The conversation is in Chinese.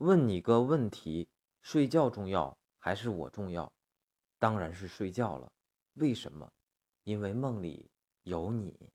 问你个问题睡觉重要还是我重要？当然是睡觉了为什么？因为梦里有你。